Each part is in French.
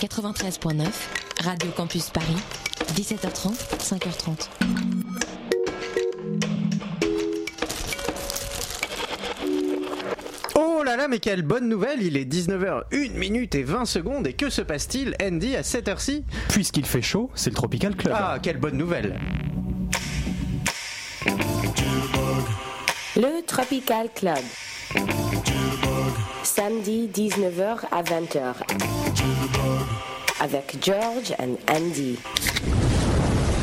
93.9, Radio Campus Paris, 17h30, 5h30. Oh là là, mais quelle bonne nouvelle Il est 19h, 1 minute et 20 secondes. Et que se passe-t-il, Andy, à cette heure-ci? Puisqu'il fait chaud, c'est le Tropical Club. Ah, quelle bonne nouvelle Le Tropical Club. Samedi 19h à 20h. Avec George and Andy.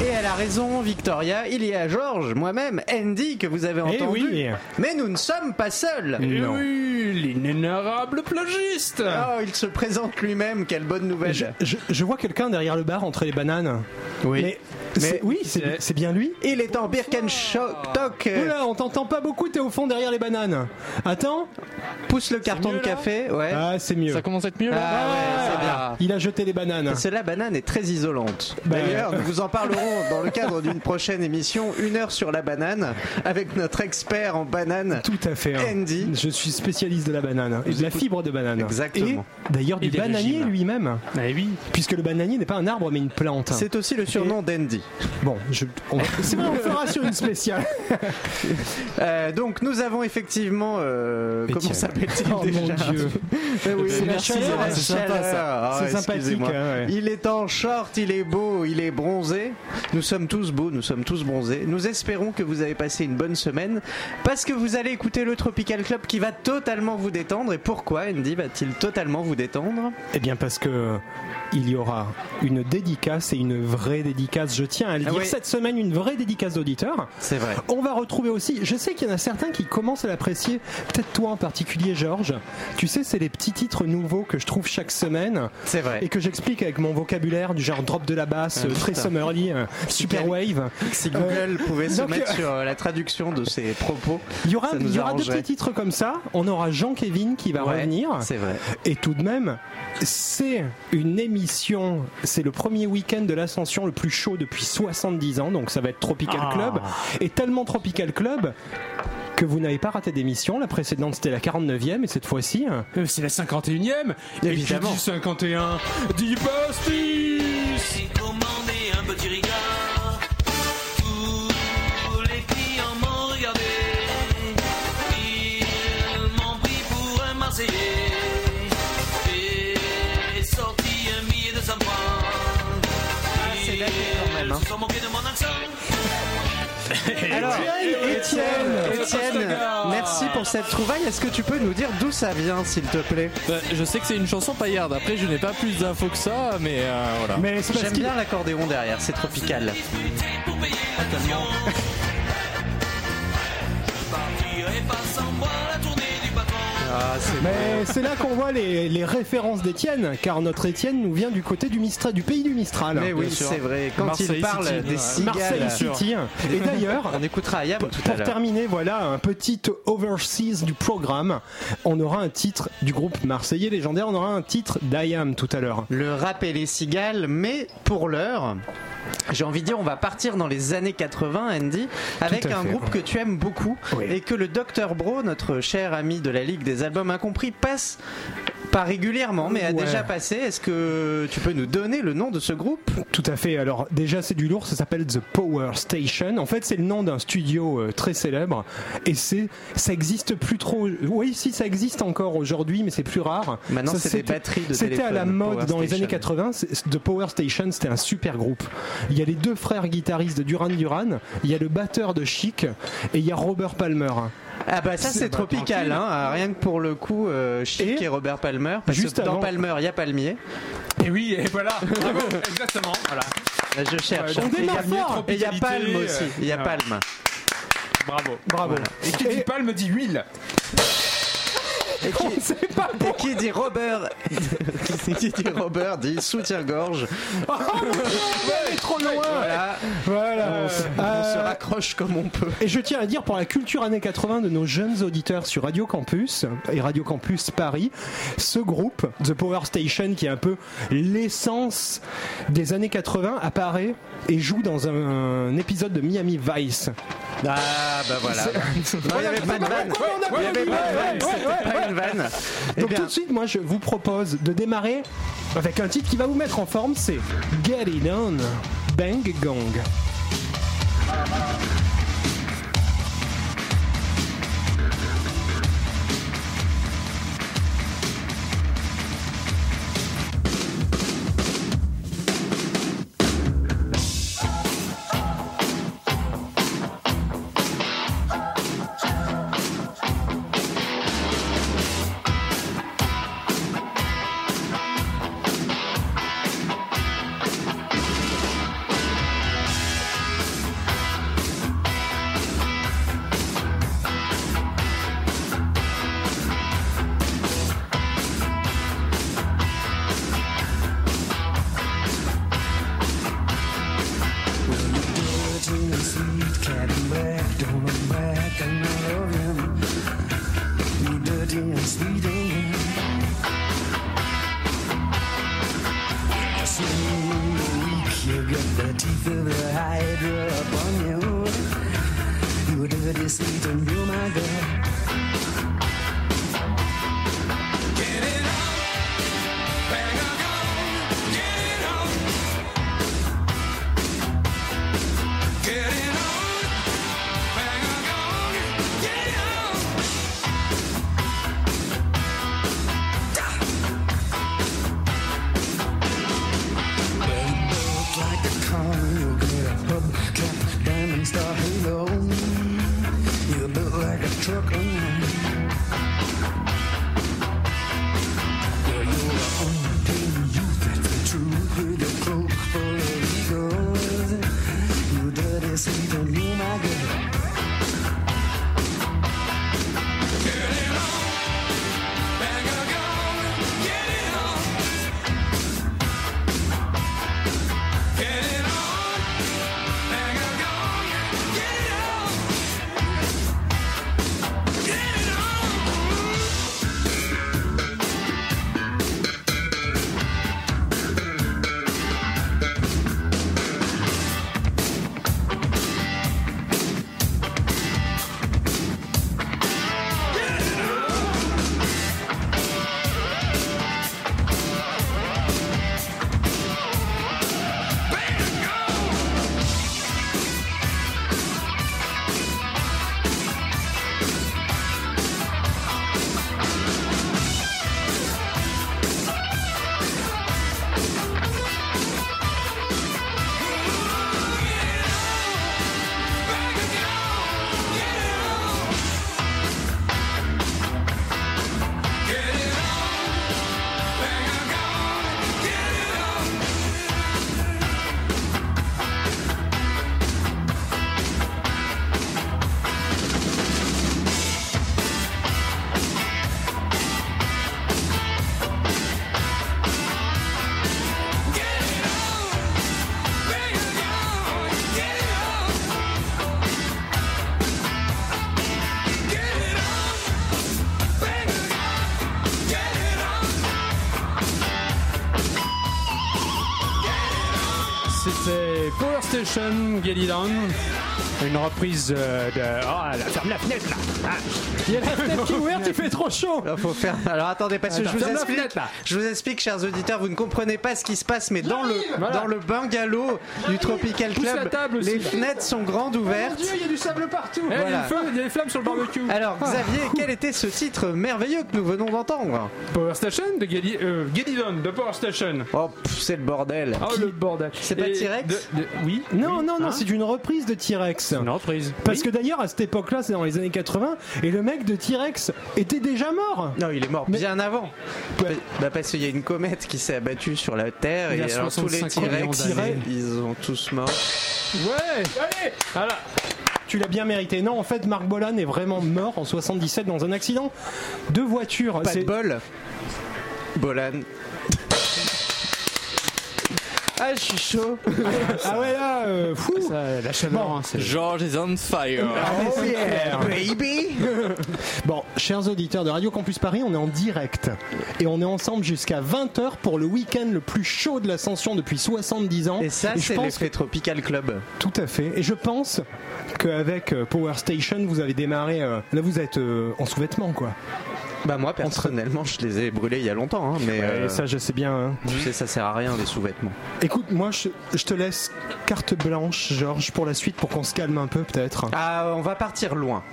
Et elle a raison, Victoria. Il y a Georges, moi-même, Andy, que vous avez Eh entendu. oui. Mais nous ne sommes pas seuls. Non. Oui, l'inénarrable plagiste Oh, il se présente lui-même. Quelle bonne nouvelle. Je, je- je vois quelqu'un derrière le bar entre les bananes. Oui. Mais, oui, c'est bien lui. Il est en Birkenstock. Oula, on t'entend pas beaucoup, t'es au fond derrière les bananes. Attends. pousse le carton mieux, de café. Ouais. Ah, c'est mieux. Ça commence à être mieux là Ah ouais, c'est bien. Il a jeté les bananes. Parce que la banane est très isolante. Bah, D'ailleurs, nous vous en parlerons dans le cadre d'une prochaine émission, une heure sur la banane, avec notre expert en banane. Tout à fait. hein. Andy. Je suis spécialiste de la banane et de la fibre de banane. Exactement. Et d'ailleurs du bananier lui-même. Ah oui. Puisque le bananier n'est pas un arbre mais une plante. C'est aussi le surnom d'Andy. Bon, je, on va- c'est vrai, on fera sur une spéciale. Euh, donc, nous avons effectivement. euh, comment s'appelle-t-il Oh mon déjà Dieu. Eh oui, C'est la chaleur, c'est c'est sympa. Ah, sympathique, hein, ouais. Il est en short, il est beau, il est bronzé. Nous sommes tous beaux, nous sommes tous bronzés. Nous espérons que vous avez passé une bonne semaine parce que vous allez écouter le Tropical Club qui va totalement vous détendre. Et pourquoi, Andy, va-t-il totalement vous détendre? Eh bien parce que il y aura une dédicace et une vraie dédicace. Je tiens à le Ah dire oui. cette semaine, une vraie dédicace d'auditeur. C'est vrai. On va retrouver aussi, je sais qu'il y en a certains qui commencent à l'apprécier, peut-être toi en particulier Georges. Tu sais, c'est les petits titres nouveaux que je trouve chaque semaine C'est vrai. et que j'explique avec mon vocabulaire du genre drop de la basse, Ah, euh, très summerly, euh, super wave. Si Google pouvait se donc, mettre euh, sur euh, la traduction de ses propos, Il y aura, ça nous il y aura deux petits titres comme ça. On aura Jean-Kévin qui va Ouais, revenir. C'est vrai. Et tout de même, c'est une émission, c'est le premier week-end de l'ascension le plus chaud depuis 70 ans, donc ça va être Tropical Ah. Club. Et tellement Tropical Club que vous n'avez pas raté d'émission. La précédente c'était la 49e et cette fois-ci, euh, Euh, C'est la 51ème Et Évidemment. qui dit 51 dit Alors, Étienne, Étienne, merci pour cette trouvaille. Est-ce que tu peux nous dire d'où ça vient, s'il te plaît? Bah, je sais que c'est une chanson paillarde. Après, je n'ai pas plus d'infos que ça, mais euh, voilà. mais c'est parce J'aime qu'il bien l'accordéon derrière, c'est tropical. Partirai pas sans la mais c'est là qu'on voit les, les références d'Étienne, car notre Étienne nous vient du côté du Mistral, du pays du Mistral. Mais oui, c'est vrai. Quand il parle City, des cigales, Marseille City. Et d'ailleurs, on écoutera Ayam tout à Pour terminer, voilà un petit overseas du programme. On aura un titre du groupe marseillais légendaire, on aura un titre d'Ayam tout à l'heure. Le rap et les cigales, mais pour l'heure, j'ai envie de dire, on va partir dans les années 80, Andy, avec un fait. groupe que tu aimes beaucoup Oui. et que le Dr Bro, notre cher ami de la Ligue des albums incompris, passe pas régulièrement, mais a Ouais. déjà passé. Est-ce que tu peux nous donner le nom de ce groupe? Tout à fait. Alors déjà c'est du lourd, ça s'appelle The Power Station. En fait c'est le nom d'un studio euh, très célèbre et c'est ça existe plus trop. Oui si ça existe encore aujourd'hui mais c'est plus rare. Maintenant, c'est des c'était- batteries de C'était à la mode Power dans les années 80. c'est- The Power Station c'était un super groupe. Il y a les deux frères guitaristes de Duran Duran, il y a le batteur de Chic et il y a Robert Palmer. Ah bah ça c'est tropical, hein, ah, rien que pour le coup, euh, Chic et, Et Robert Palmer, parce juste que dans avant- Palmer il y a Palmier. Et oui, et voilà. Bravo Exactement. Voilà. Là, je cherche. on Et il y a- démarre fort. Et il y a Tropicalité, Palme aussi, il y a euh, Palme. Bravo. Bravo. Et qui dit palme dit huile Et qui, C'est pas et qui dit Robert Qui dit Robert dit soutien-gorge. Ouais, trop loin. Voilà, Voilà. on, se- on Euh, se raccroche comme on peut. Et je tiens à dire pour la culture années 80 de nos jeunes auditeurs sur Radio Campus et Radio Campus Paris, ce groupe, The Power Station, qui est un peu l'essence des années 80, apparaît et joue dans un, un épisode de Miami Vice. Ah bah voilà. Non, il n'y avait pas de vanne. Il n'y avait pas de vanne, vanne. Eh Donc bien, tout de suite, moi, je vous propose de démarrer avec un titre qui va vous mettre en forme, c'est Get It On, Bang Gong. On. Une reprise euh, de. Oh, la, ferme la fenêtre Ah. Il y a la fenêtre qui est ouverte, il fait trop chaud. Alors, faut faire... Alors attendez, parce que Attends, je vous ferme la explique, fenêtre, là. je vous explique, chers auditeurs, vous ne comprenez pas ce qui se passe, mais dans le Voilà. dans le bungalow du Tropical Pousse Club, la table aussi, les là. fenêtres sont grandes ouvertes. il y a du sable partout. Eh, il y a Voilà. le feu, il y a des flammes sur le barbecue. Alors Xavier, quel était ce titre merveilleux que nous venons d'entendre Power Station de euh, On de Power Station. Oh, pff, c'est le bordel. Oh le bordel. C'est pas Et T-Rex de- de- Oui. Non, oui. non, non, Hein c'est une reprise de T-Rex. une reprise. Parce que d'ailleurs, à cette époque-là, c'est dans les années 80, et le mec de T-Rex était déjà mort. Non, il est mort bien avant. Bah, parce qu'il y a une comète qui s'est abattue sur la Terre Il y et alors tous les 65 millions T-Rex, ils ont tous mort. Ouais. Allez. Voilà. Tu l'as bien mérité. Non, en fait, Marc Bolan est vraiment mort en 77 dans un accident de voiture. Pas C'est- de bol. Bolan. Ah, je suis chaud. Ah ouais, là, euh, fou. Ça, la chaleur, hein, c'est- George is on fire. Oh yeah, baby. Bon, chers auditeurs de Radio Campus Paris, on est en direct. Et on est ensemble jusqu'à 20h pour le week-end le plus chaud de l'ascension depuis 70 ans. Et ça, je c'est pense l'effet Tropical Club. Tout à fait. Et je pense qu'avec euh, Power Station, vous avez démarré. euh, là, vous êtes euh, en sous-vêtements, quoi. Bah moi personnellement je les ai brûlés il y a longtemps hein, mais Ouais, euh, ça, je sais bien. hein. tu sais ça sert à rien les sous-vêtements. Écoute, moi, je, je te laisse carte blanche, Georges, pour la suite, pour qu'on se calme un peu, peut-être. Ah, on va partir loin.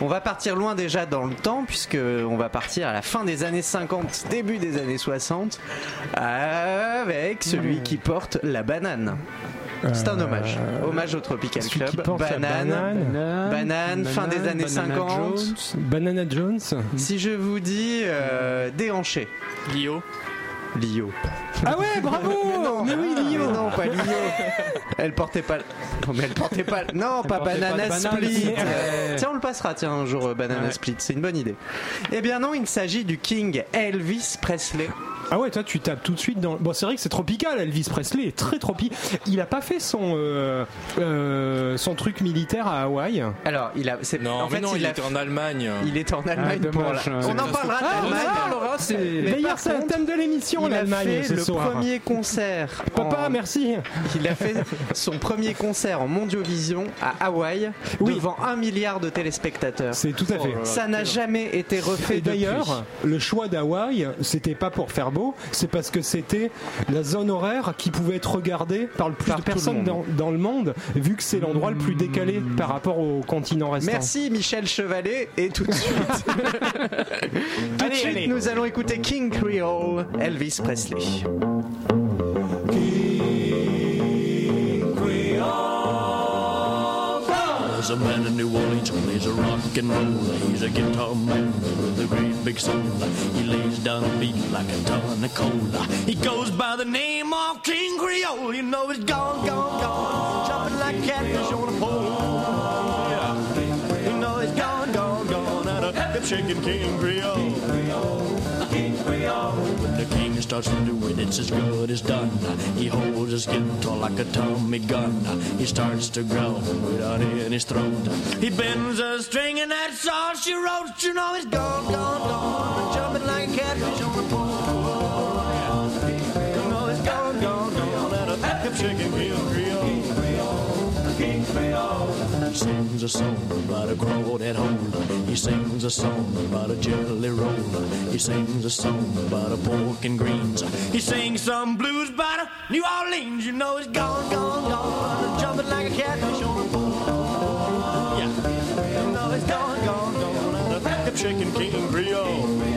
On va partir loin déjà dans le temps puisque on va partir à la fin des années 50, début des années 60 avec celui qui porte la banane. C'est un hommage. Hommage au Tropical celui qui Club. Banane. banane. Banane, fin des années Banana 50. Jones. Banana Jones. Si je vous dis euh, déhanché. Lio. Lio. Ah ouais, bravo Mais oui, Lio Mais non, pas Lio. Elle portait pas. Non, mais elle portait pas. Non, pas Banana. Split. Tiens, on le passera, tiens, un jour, euh, Banana Ouais. Split. C'est une bonne idée. Eh bien, non, il s'agit du King Elvis Presley. Ah ouais, toi tu tapes tout de suite dans. Bon, c'est vrai que c'est tropical. Elvis Presley est très tropical. Il a pas fait son euh, euh, son truc militaire à Hawaï. Alors, il a. c'est- Non, en mais fait, non, il, a- était en Allemagne. Il est en Allemagne Ah, pour dommage, la-. On en parlera Ah, Mais D'ailleurs, par c'est le contre, thème de l'émission, il a l'Allemagne, fait ce le soir. premier concert. Papa, en- merci. Il a fait son premier concert en Mondiovision à Hawaï Oui. devant un milliard de téléspectateurs. C'est tout à fait. Ça n'a jamais été refait Et d'ailleurs, le choix d'Hawaï, c'était pas pour faire beau, c'est parce que c'était la zone horaire qui pouvait être regardée par le plus Par de le personnes dans, le monde, vu que c'est l'endroit le plus décalé par rapport au continent restant. Merci Michel Chevalet et tout de suite, tout de suite allez. nous allons écouter King Creole, Elvis Presley. There's a man in New Plays a rock and roll. He's a guitar man with a great big soul. He lays down a beat like a ton of cola. He goes by the name of King Creole. You know he's gone, gone, gone. Jumping like catfish on a pole. Yeah. You know he's gone, gone, gone. At a hip shaking King Creole. The king starts to do it, it's as good as done. He holds his guitar like a Tommy gun. He starts to growl without in his throat. He bends a string and that's all she wrote. You know he's gone, gone, gone. Jumping like a catfish on a pole. Sings a song about a crawdad hole. He sings a song about a jelly roll. He sings a song about a pork and greens. He sings some blues about a New Orleans. You know he's gone, gone, gone. Jumping like a catfish on a pole. Yeah. You know he's gone, gone, gone. A hip shaking King Creole.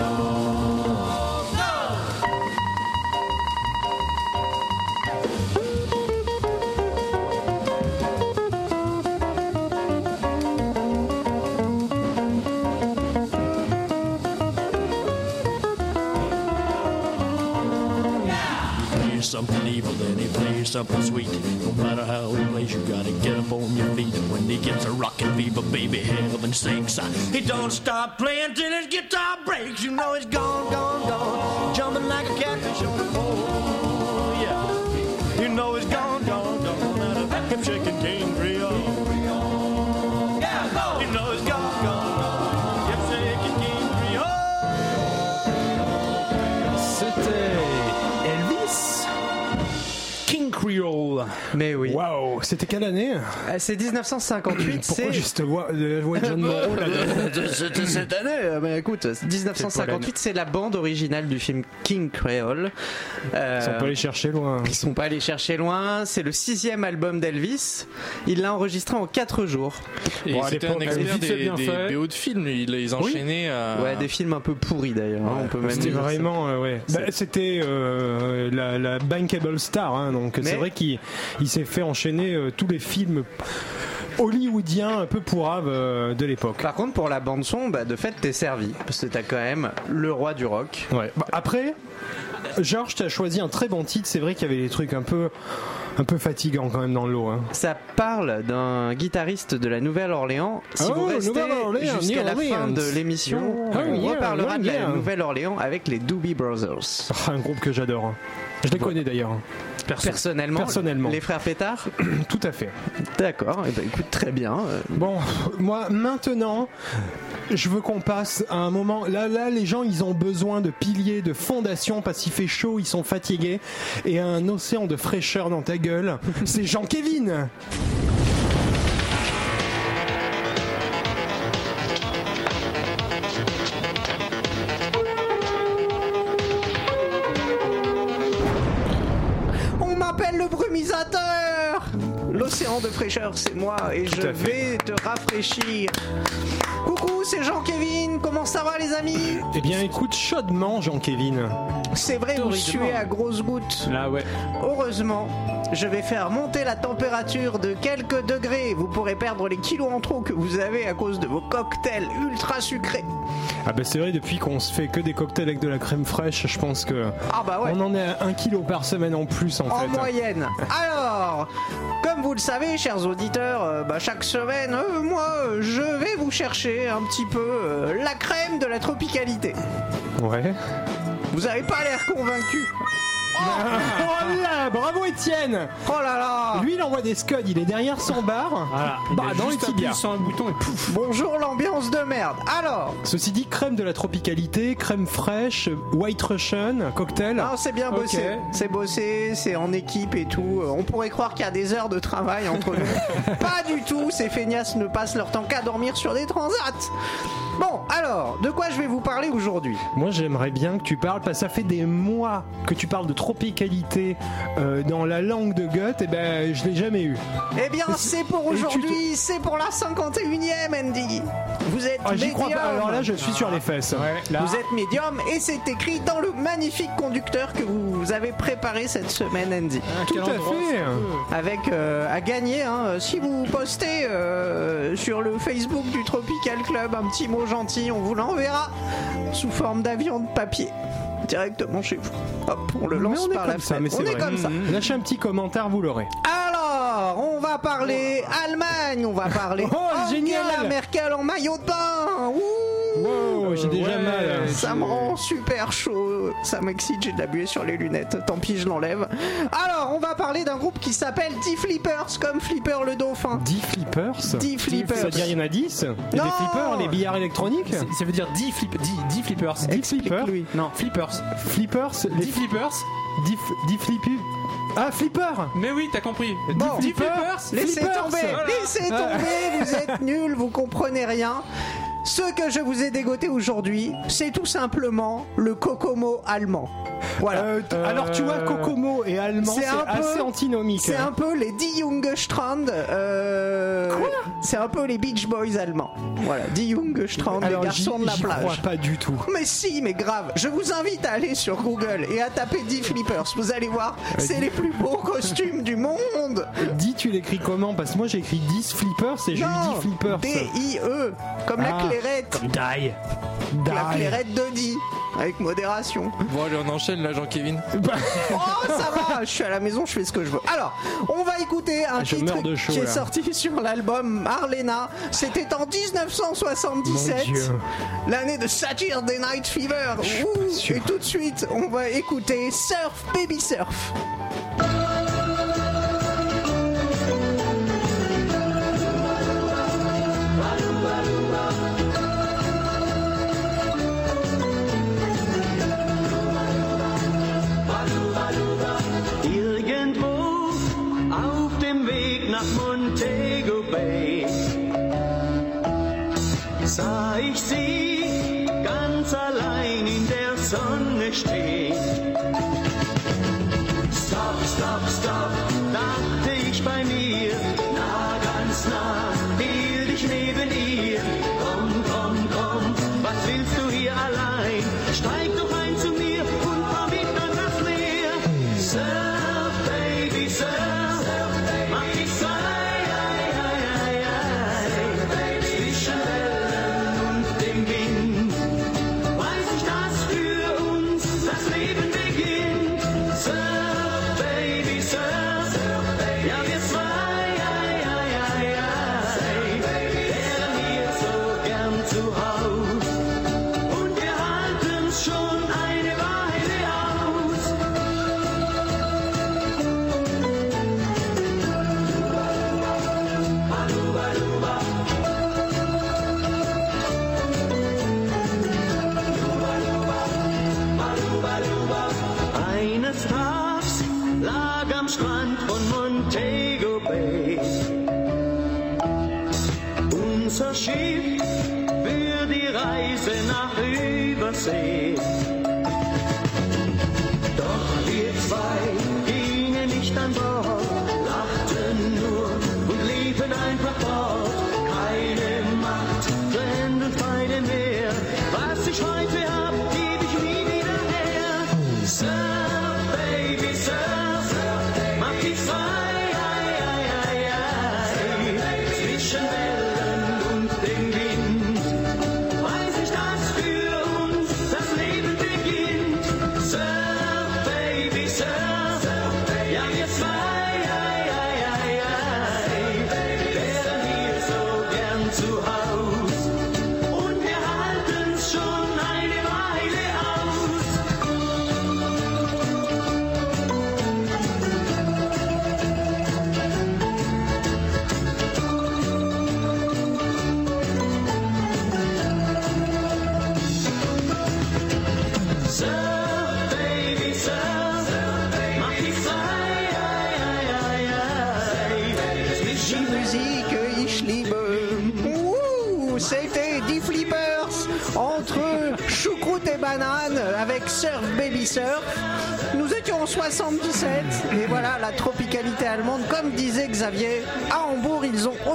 Something evil, then he plays something sweet. No matter how he plays, you gotta get up on your feet. And when he gets a rockin' fever, baby, heaven sinks. He don't stop playing till his guitar breaks. You know he's gone, gone, gone. Quelle année Euh, C'est 1958, Pourquoi voix de John Moreau C'était cette année. euh, Mais écoute, 1958, c'est la bande originale du film King Creole. Euh, Ils sont pas allés chercher loin. Ils sont pas allés chercher loin. C'est le sixième album d'Elvis. Il l'a enregistré en 4 jours. Et Bon, c'était un expert des, des. BO de films. Il les enchaînait à. Ouais, des films un peu pourris d'ailleurs. hein, on peut même C'était vraiment, euh, ouais. Bah, c'était euh, la, la bankable star, hein, donc Mais- c'est vrai qu'il il s'est fait enchaîner euh, tous les films hollywoodiens un peu pourraves euh, de l'époque. Par contre, pour la bande son, bah, de fait, t'es servi parce que t'as quand même le roi du rock. Ouais. Bah, après, Georges, t'as choisi un très bon titre. C'est vrai qu'il y avait des trucs un peu, un peu fatigants quand même dans le lot. Hein. Ça parle d'un guitariste de la Nouvelle-Orléans. Si Oh, vous restez jusqu'à la fin de l'émission, Oh, on yeah, reparlera de la yeah. Nouvelle-Orléans avec les Doobie Brothers. Ah, un groupe que j'adore. hein. Je les connais d'ailleurs. Personnellement, Personnellement. les frères Pétard Tout à fait. D'accord, et ben écoute, très bien. euh, Bon, moi maintenant, je veux qu'on passe à un moment. Là, là, les gens, ils ont besoin de piliers, de fondations parce qu'il fait chaud, ils sont fatigués et un océan de fraîcheur dans ta gueule. C'est Jean-Kévin. Fraîcheur, c'est moi et je fait. vais te rafraîchir. Coucou, c'est Jean-Kévin. Comment ça va, les amis? Eh bien, écoute chaudement, Jean-Kévin. C'est vrai, vous suez à grosses gouttes. Là, ouais. Heureusement, je vais faire monter la température de quelques degrés. Vous pourrez perdre les kilos en trop que vous avez à cause de vos cocktails ultra sucrés. Ah bah c'est vrai, depuis qu'on se fait que des cocktails avec de la crème fraîche, je pense que Ah bah ouais. on en est à un kilo par semaine en plus en, En fait. moyenne. Alors, comme vous le savez, chers auditeurs, euh, bah, chaque semaine, euh, moi, euh, je vais vous chercher un petit peu euh, la crème de la tropicalité. Ouais. Vous avez pas l'air convaincu. Oh là, bravo Étienne Oh là là Lui il envoie des scuds, il est derrière son bar. Voilà. Bah, dans les tibias. sur un bouton et pouf. Bonjour l'ambiance de merde. Alors, Ceci dit, crème de la tropicalité, crème fraîche, white russian, cocktail. non, c'est bien bossé. C'est bossé, c'est en équipe et tout. Euh, On pourrait croire qu'il y a des heures de travail entre nous. pas du tout, ces feignasses ne passent leur temps qu'à dormir sur des transats. Bon, alors, de quoi je vais vous parler aujourd'hui? Moi j'aimerais bien que tu parles, parce que ça fait des mois que tu parles de tropicalité euh, dans la langue de Goethe, et ben je l'ai jamais eu. Eh bien, c'est pour aujourd'hui, c'est pour la 51e, Andy. Vous êtes Ah, J'y crois pas, médium. alors là je suis sur les fesses. Ouais, là. Vous êtes médium et c'est écrit dans le magnifique conducteur que vous avez préparé cette semaine, Andy. Ah, Tout à fait. Avec euh, à gagner, hein, si vous postez euh, sur le Facebook du Tropical Club un petit mot gentil, on vous l'enverra sous forme d'avion de papier directement chez vous. Hop, on le lance par la ça, fenêtre. mais c'est on est comme ça. Lâchez un petit commentaire, vous l'aurez. Alors, on va parler Allemagne, on va parler Oh, Angela génial Merkel en maillot de bain. Ouh Wow, j'ai déjà ouais. mal. Ça me rend super chaud, ça m'excite, j'ai de la buée sur les lunettes, tant pis je l'enlève. Alors, on va parler d'un groupe qui s'appelle D-Flippers, comme Flipper le dauphin. 10 flippers? D-Flippers. C'est-à-dire il y en a 10 Et Non des flippers, les billards électroniques? C'est- Ça veut dire 10 flip, 10, 10 flippers. 10 flippers? Non, flippers. Flippers, les 10 flippers 10 10 flippus. Ah, flipper Mais oui, t'as compris. Bon, 10 flippers? Laissez Flippers. tomber, Voilà. laissez tomber, vous êtes nuls, vous comprenez rien. Ce que je vous ai dégoté aujourd'hui, c'est tout simplement le Kokomo allemand. Voilà. Euh, t- Alors tu vois, Kokomo et allemand, C'est c'est un peu- assez antinomique. C'est un peu les Die Junge Strand. Euh, c'est un peu les Beach Boys allemands. Voilà, Die Junge Strand, Alors les garçons de la j'y crois plage. pas du tout. Mais si, mais grave. Je vous invite à aller sur Google et à taper Die Flippers. Vous allez voir, c'est les plus beaux costumes du monde. Dis, tu l'écris comment? Parce que moi j'ai écrit 10 flippers et j'ai eu 10 flippers. D-I-E, comme la Ah. Clairette. Die. La clairette de Die, avec modération. Bon, allez, on enchaîne là, Jean-Kévin. Oh, ça va, je suis à la maison, je fais ce que je veux. Alors, on va écouter un Ah, je titre de chaud, qui est sorti sur l'album Marlena. C'était en 1977, Mon Dieu. l'année de Saturday Night Fever. Ouh, et tout de suite, on va écouter Surf Baby Surf.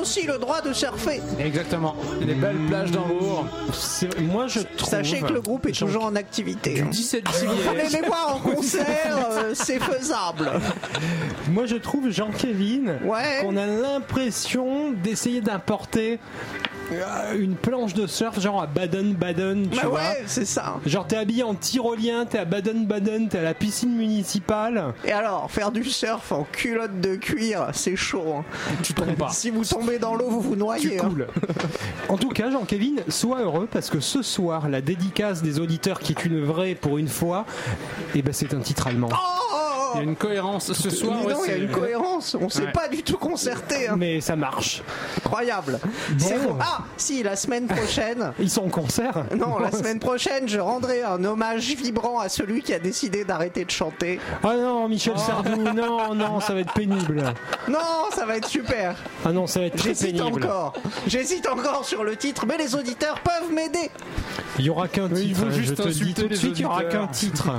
Aussi le droit de surfer. Exactement. Les belles plages d'Hambourg. Moi, je trouve. Sachez que le groupe est toujours en activité. hein. 17 Si vous juillet. voulez les voir en concert, euh, c'est faisable. Moi, je trouve Jean-Kévin Ouais. qu'on a l'impression d'essayer d'importer une planche de surf, genre à Baden-Baden, tu Bah vois. ouais, c'est ça. Genre, t'es habillé en tyrolien, t'es à Baden-Baden, t'es à la piscine municipale. Et alors, faire du surf en culotte de cuir, c'est chaud. hein. Tu tombes pas. Si vous tombez dans l'eau, vous vous noyez. hein. coules. En tout cas, Jean-Kévin, sois heureux parce que ce soir, la dédicace des auditeurs qui est une vraie pour une fois, et ben c'est un titre allemand. Oh Il y a une cohérence ce soir. Ouais, il y a une cohérence. On s'est Ouais. pas du tout concerté. hein. Mais ça marche. Incroyable. Bon. Ah, si, la semaine prochaine. Ils sont en concert Non, la semaine prochaine, je rendrai un hommage vibrant à celui qui a décidé d'arrêter de chanter. Ah non, Michel Sardou, non, non, ça va être pénible. Non, ça va être super. Ah non, ça va être très J'hésite pénible. encore. J'hésite encore sur le titre, mais les auditeurs peuvent m'aider. Il y aura qu'un titre. il faut juste je te dis insulter tout de suite, il y aura qu'un titre.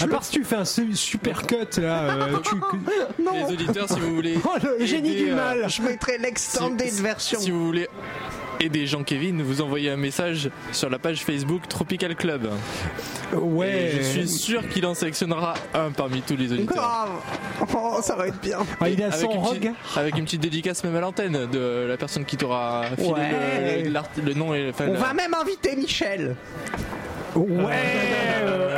à part si tu fais un su- super cut là, euh, tu- Non, Les auditeurs, si vous voulez. Oh, le génie aider, du euh, mal. je mettrai l'extended si, version. Si vous voulez aider Jean-Kévin, vous envoyez un message sur la page Facebook Tropical Club. Ouais. Et je suis sûr qu'il en sélectionnera un parmi tous les auditeurs. Grave. Oh, ça va être bien. Ah, il est à son Avec une, rogue. petite, avec une petite dédicace même à l'antenne de la personne qui t'aura filé Ouais. le, nom et enfin, On la- va même inviter Michel. Ouais.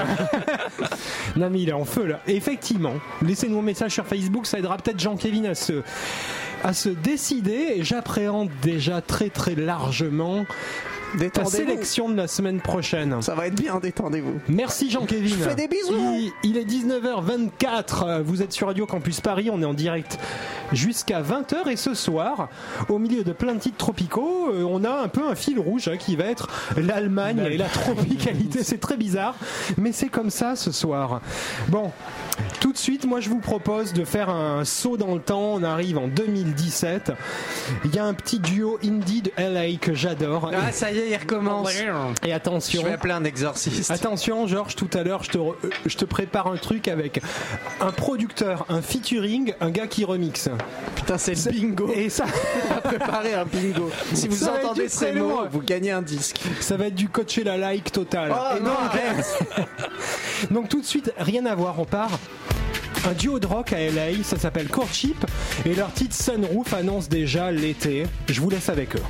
non mais il est en feu là. Effectivement, laissez-nous un message sur Facebook, ça aidera peut-être Jean-Kévin à se à se décider. J'appréhende déjà très très largement ta sélection de la semaine prochaine. Ça va être bien, détendez-vous. Merci Jean-Kévin. Je fais des bisous. Il, il est 19h24. Vous êtes sur Radio Campus Paris. On est en direct jusqu'à 20h. Et ce soir, au milieu de plein de titres tropicaux, euh, on a un peu un fil rouge hein, qui va être l'Allemagne et la tropicalité. C'est très bizarre, mais c'est comme ça ce soir. Bon, tout de suite, moi je vous propose de faire un saut dans le temps. On arrive en 2017. Il y a un petit duo indie de LA que j'adore. Ah, ça y est, il recommence. Et Je attention. vais appeler un exorciste. Attention, Georges, tout à l'heure, je te, euh, je te prépare un truc avec un producteur, un featuring, un gars qui remixe. Putain, c'est le bingo. Et ça, On va préparer un bingo. Si vous Ça entendez ces mots, vous gagnez un disque. ça va être du Coachella like total. Oh Et non, donc, donc tout de suite, rien à voir, on part. Un duo de rock à LA, ça s'appelle Courtship et leur titre Sunroof annonce déjà l'été. Je vous laisse avec eux.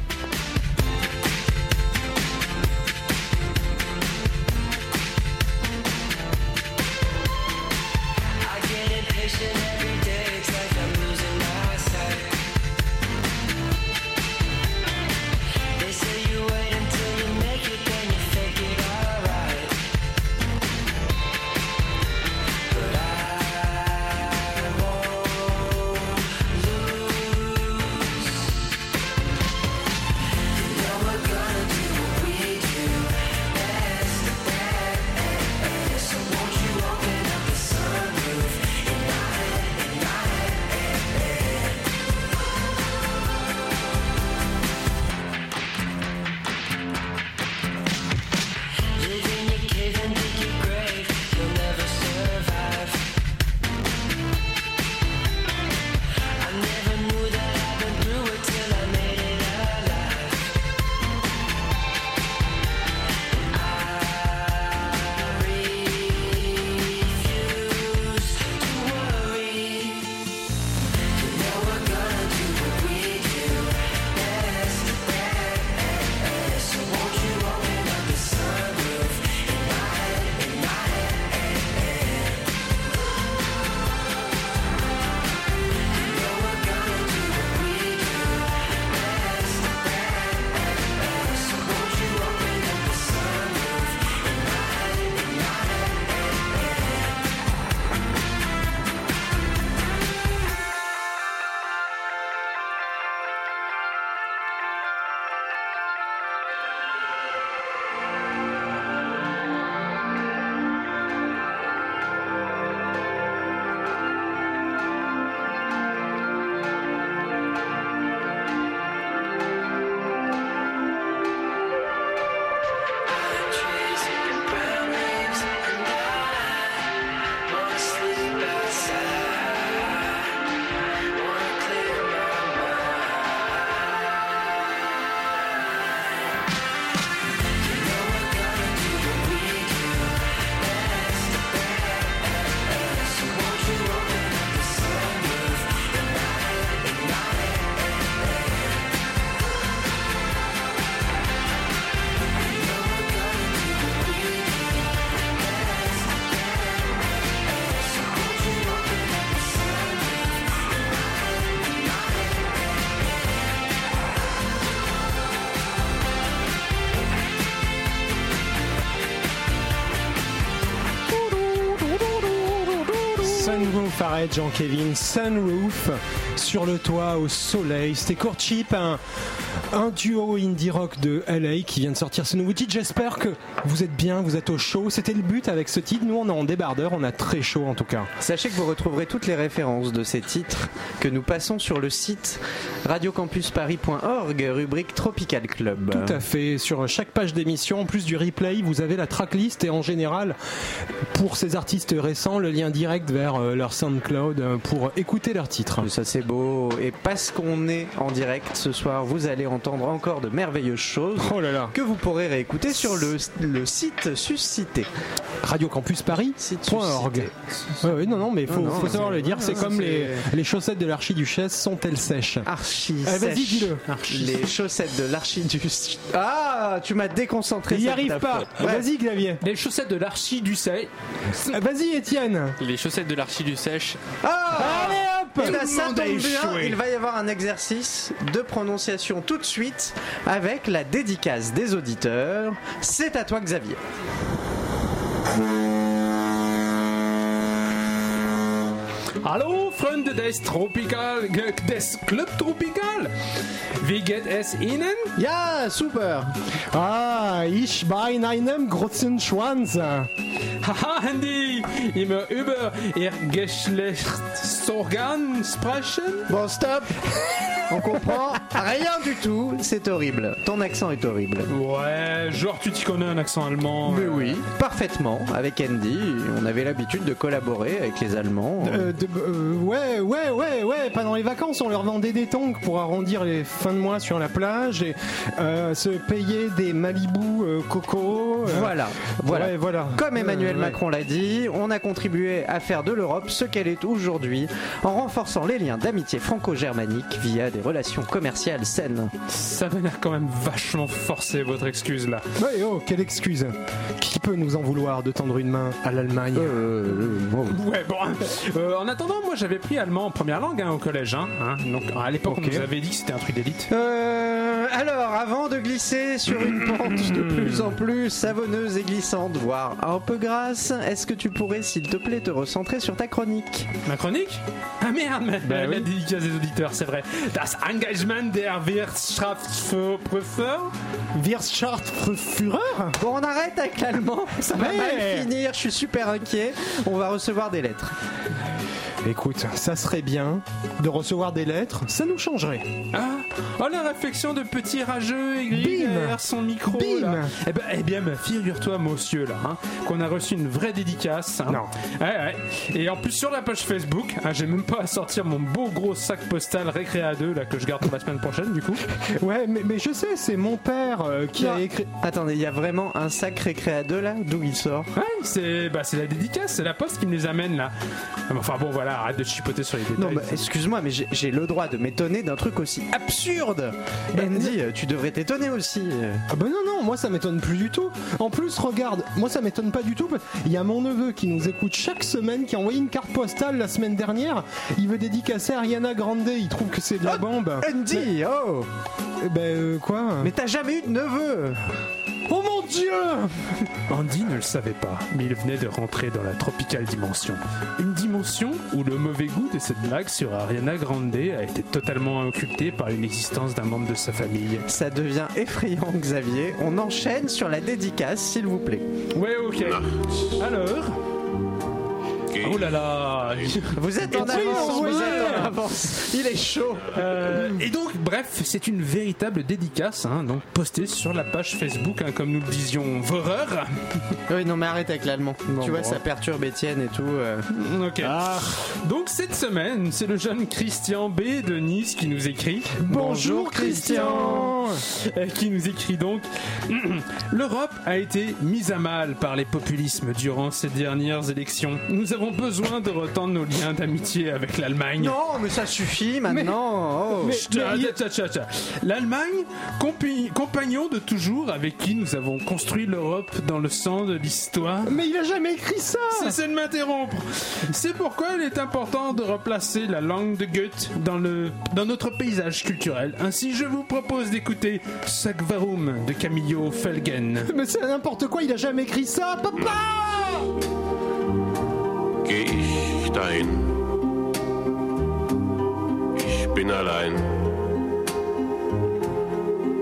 Faret, Jean-Kevin, Sunroof, sur le toit au soleil. C'était Courtship, un, un duo indie rock de LA qui vient de sortir ce nouveau titre. J'espère que vous êtes bien, vous êtes au chaud. C'était le but avec ce titre. Nous, on est en débardeur, on a très chaud en tout cas. Sachez que vous retrouverez toutes les références de ces titres que nous passons sur le site radiocampusparis.org, rubrique Tropical Club. Tout à fait. Sur chaque page d'émission, en plus du replay, vous avez la tracklist et en général, pour ces artistes récents, le lien direct vers euh, leur SoundCloud euh, pour écouter leurs titres. Ça c'est beau. Et parce qu'on est en direct ce soir, vous allez entendre encore de merveilleuses choses Oh là là. que vous pourrez réécouter sur le, le site suscité. radiocampusparis.org. suscité. Ouais, ouais, non, non, mais il faut, Non, non, faut savoir le dire. C'est comme les chaussettes de l'archiduchesse sont-elles sèches Archi Ah, vas-y, sèche. dis-le. Les chaussettes de l'archiduchesse. Ah, tu m'as déconcentré. Il y c'est arrive pas. Ouais. Vas-y, Clavier. Les chaussettes de l'archi du. Ah, Vas-y, Étienne. Les chaussettes de l'archi du sèche. Ah Allez hop Eh ben, ça tombe bien, il va y avoir un exercice de prononciation tout de suite avec la dédicace des auditeurs. C'est à toi Xavier. Hallo Freunde des Tropical, des Club Tropical. Wie geht es Ihnen? Ja, super. Ah, ich bin einem großen Schwanz. Haha, Handy, immer über Ihr Geschlechtsorgan sprechen? Bon, stop. On comprend rien du tout. C'est horrible. Ton accent est horrible. Ouais, genre tu t'y connais un accent allemand. Mais euh, oui, parfaitement. Avec Andy, on avait l'habitude de collaborer avec les Allemands. Euh, de- euh, ouais, ouais, ouais, ouais. Pendant les vacances, on leur vendait des tongs pour arrondir les fins de mois sur la plage et euh, se payer des Malibu euh, coco. euh, Voilà, voilà. ouais, voilà. Comme Emmanuel Euh, ouais. Macron l'a dit, on a contribué à faire de l'Europe ce qu'elle est aujourd'hui en renforçant les liens d'amitié franco-germanique via des relations commerciales saines. Ça m'a l'air quand même vachement forcé votre excuse là. Ouais, oh, quelle excuse. Qui peut nous en vouloir de tendre une main à l'Allemagne? Euh, Ouais, bon. euh, en attendant, moi j'avais pris allemand en première langue hein, au collège. Hein, hein. donc à l'époque, Ok. on nous avait dit que c'était un truc d'élite. Euh, alors, avant de glisser sur une pente de plus en plus savonneuse et glissante, voire un peu grasse, est-ce que tu pourrais, s'il te plaît, te recentrer sur ta chronique? Ma chronique? Ah merde, mais Bah la oui. dédicace des auditeurs, c'est vrai. Das Engagement der Wirtschaftsprüfer Wirtschaftsführer? Bon, on arrête avec l'allemand, ça va mal finir, je suis super inquiet. On va recevoir des lettres. Écoute, ça serait bien de recevoir des lettres, ça nous changerait. Ah Oh la réflexion de petit rageux aigri derrière son micro Bim là. Eh ben, eh bien, bah, figure-toi, monsieur, là, hein, qu'on a reçu une vraie dédicace. hein. Non. Ouais, ouais. Et en plus, sur la page Facebook, hein, j'ai même pas à sortir mon beau gros sac postal Récréa 2 là, que je garde pour la semaine prochaine, du coup. Ouais, mais, mais je sais, c'est mon père euh, qui a écrit. Attendez, il y a vraiment un sacré créa 2 là D'où il sort? Ouais, c'est bah, c'est la dédicace, c'est la poste qui me les amène là. Enfin bon, voilà, arrête de chipoter sur les détails. Non, bah, excuse-moi, mais j'ai le droit de m'étonner d'un truc aussi absurde. Andy, euh, tu devrais t'étonner aussi. Ah bah non, non, moi ça m'étonne plus du tout. En plus, regarde, moi ça m'étonne pas du tout. parce- Il y a mon neveu qui nous écoute chaque semaine, qui a envoyé une carte postale la semaine dernière. Il veut dédicacer Ariana Grande, il trouve que c'est de la bombe. Andy, oh Eh Ben euh, quoi? Mais t'as jamais eu de neveu? Oh mon dieu Andy ne le savait pas, mais il venait de rentrer dans la tropicale dimension. Une dimension où le mauvais goût de cette blague sur Ariana Grande a été totalement occulté par une existence d'un membre de sa famille. Ça devient effrayant, Xavier. On enchaîne sur la dédicace, s'il vous plaît. Ouais, ok. Alors Oh là là Vous êtes en avance, vous êtes en avance. Il est chaud. Euh, et donc, bref, c'est une véritable dédicace, hein, donc postée sur la page Facebook, hein, comme nous le disions, Voreur. Oui, non, mais arrête avec l'allemand. Bon, tu vois, bon. ça perturbe Étienne et tout. euh. Ok. Donc cette semaine, c'est le jeune Christian B de Nice qui nous écrit. Bonjour Christian Euh, qui nous écrit donc L'Europe a été mise à mal par les populismes durant ces dernières élections. Nous avons besoin de retendre nos liens d'amitié avec l'Allemagne. Non, mais ça suffit maintenant. oh. L'Allemagne, compi- compagnon de toujours avec qui nous avons construit l'Europe dans le sang de l'histoire. Mais il a jamais écrit ça Cessez de m'interrompre. C'est pourquoi il est important de replacer la langue de Goethe dans, le, dans notre paysage culturel. Ainsi, je vous propose d'écouter Sagvarum de Camillo Felgen. Mais c'est n'importe quoi, il a jamais écrit ça, papa geh ich dahin. Ich bin allein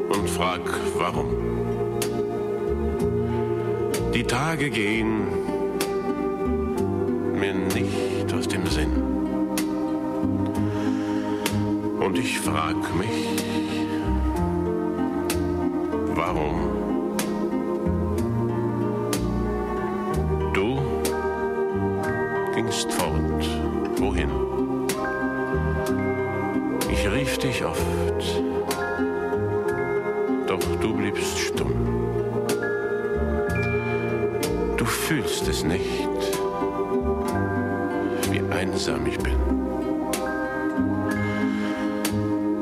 und frag warum. Die Tage gehen mir nicht aus dem Sinn. Und ich frag mich, warum? Gingst fort, wohin? Ich rief dich oft, doch du bliebst stumm. Du fühlst es nicht, wie einsam ich bin.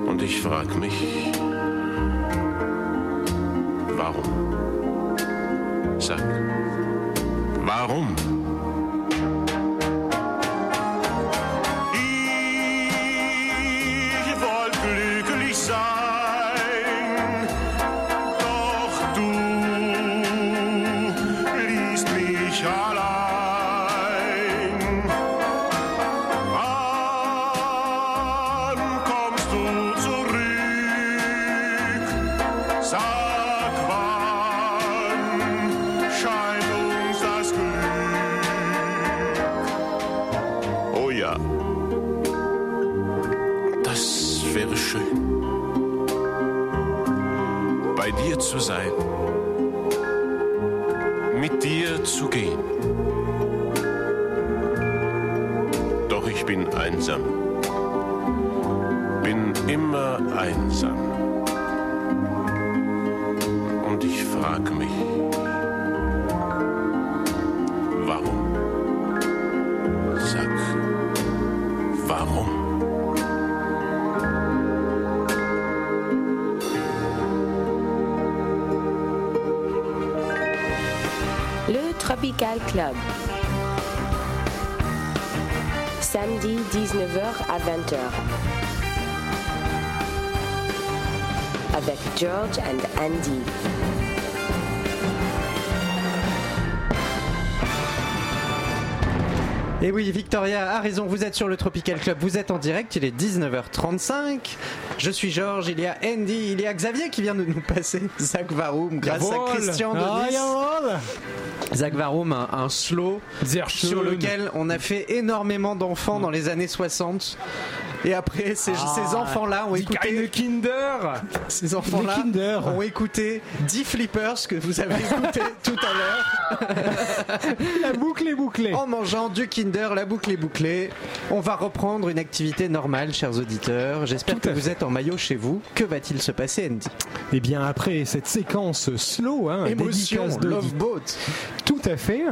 Und ich frag mich, Club. Samedi 19h à 20h. Avec George and Andy. Et oui, Victoria a raison, vous êtes sur le Tropical Club, vous êtes en direct, il est 19h35. Je suis Georges, il y a Andy, il y a Xavier qui vient de nous passer Zach Varoum grâce à Christian Ah, Denis. Zach Varoum, un, un slow sur lequel on a fait énormément d'enfants dans les années 60. Et après, ces, Ah, ces enfants-là ont die écouté. Kinder. Ces enfants-là ont écouté 10 flippers que vous avez écouté tout à l'heure. La boucle est bouclée. En mangeant du Kinder, la boucle est bouclée. On va reprendre une activité normale, chers auditeurs. J'espère que vous êtes en maillot chez vous. Que va-t-il se passer, Andy? Eh bien, après cette séquence slow, hein, Émotion, Love Boat. Tout à fait.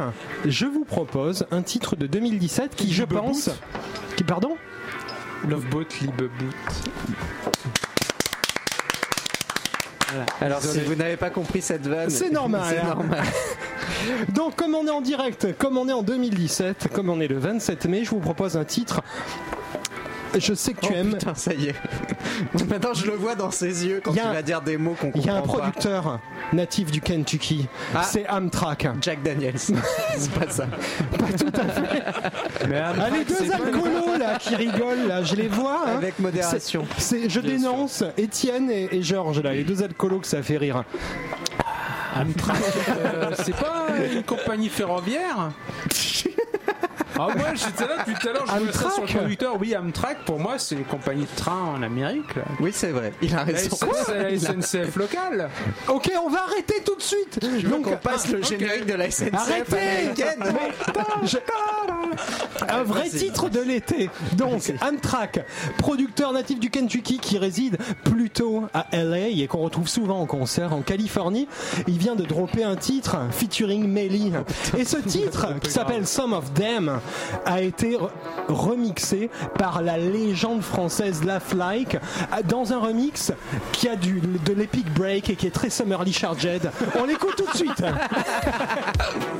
Je vous propose un titre de 2017 qui, je pense, Boot. qui pardon, Loveboat, Liebe Boot. Alors, si vous n'avez pas compris cette vanne, C'est normal, C'est normal. Donc, comme on est en direct, comme on est en 2017, comme on est le 27 mai, je vous propose un titre. Je sais que tu Oh, aimes. Putain, ça y est. Maintenant, je le vois dans ses yeux quand Il va dire des mots qu'on Il y a un comprend pas. producteur natif du Kentucky. Ah. C'est Amtrak. Jack Daniels. c'est pas ça. Mais Ah, les deux alcoolos là qui rigolent là, je les vois. hein. Avec modération. Je dénonce Étienne et, et Georges là, les deux alcoolos que ça fait rire. Amtrak, euh, c'est pas une compagnie ferroviaire? Ah moi j'étais là depuis tout à l'heure, je vois ça sur le conducteur. Oui, Amtrak pour moi c'est une compagnie de train en Amérique. là. Oui, c'est vrai. Il a raison. SNCF, la SNCF locale. Ok, on va arrêter tout de suite. Je veux Donc, qu'on passe le ok. générique de la SNCF Arrêtez américaine. Je- Un vrai titre de l'été. Donc, Amtrak, producteur natif du Kentucky qui réside plutôt à LA et qu'on retrouve souvent en concert en Californie. Il vient de dropper un titre featuring Melly. Et ce titre, qui s'appelle Some of Them, a été re- remixé par la légende française Laugh Like dans un remix qui a du, de l'epic break et qui est très summerly charged. On l'écoute tout de suite.